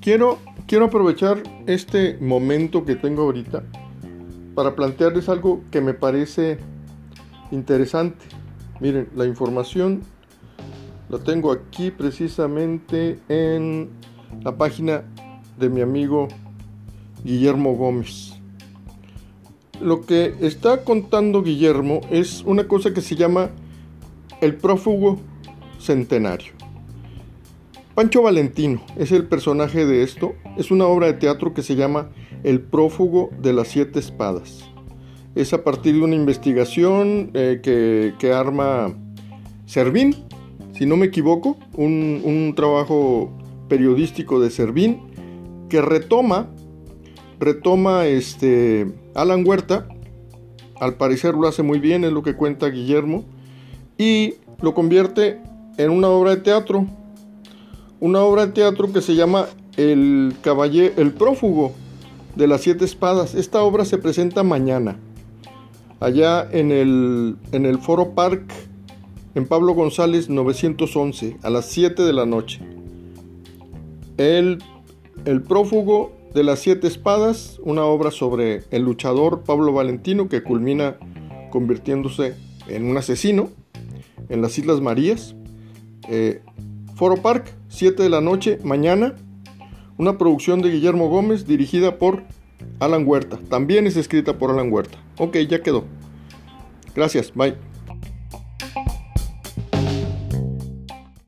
Quiero, quiero aprovechar este momento que tengo ahorita para plantearles algo que me parece interesante. Miren, la información la tengo aquí precisamente en la página de mi amigo Guillermo Gómez. Lo que está contando Guillermo es una cosa que se llama el prófugo centenario. Pancho Valentino es el personaje de esto. Es una obra de teatro que se llama El prófugo de las siete espadas. Es a partir de una investigación eh, que, arma Servín, si no me equivoco, un, un trabajo periodístico de Servín que retoma, retoma este Alan Huerta, al parecer lo hace muy bien, es lo que cuenta Guillermo, y lo convierte en una obra de teatro una obra de teatro que se llama El caballero, el prófugo de las siete espadas. Esta obra se presenta mañana, allá en el, en el Foro Park, en Pablo González 911, a las 7 de la noche. El, el prófugo de las siete espadas, una obra sobre el luchador Pablo Valentino que culmina convirtiéndose en un asesino en las Islas Marías. Eh, Foro Park, 7 de la noche, mañana. Una producción de Guillermo Gómez dirigida por Alan Huerta. También es escrita por Alan Huerta. Ok, ya quedó. Gracias, bye.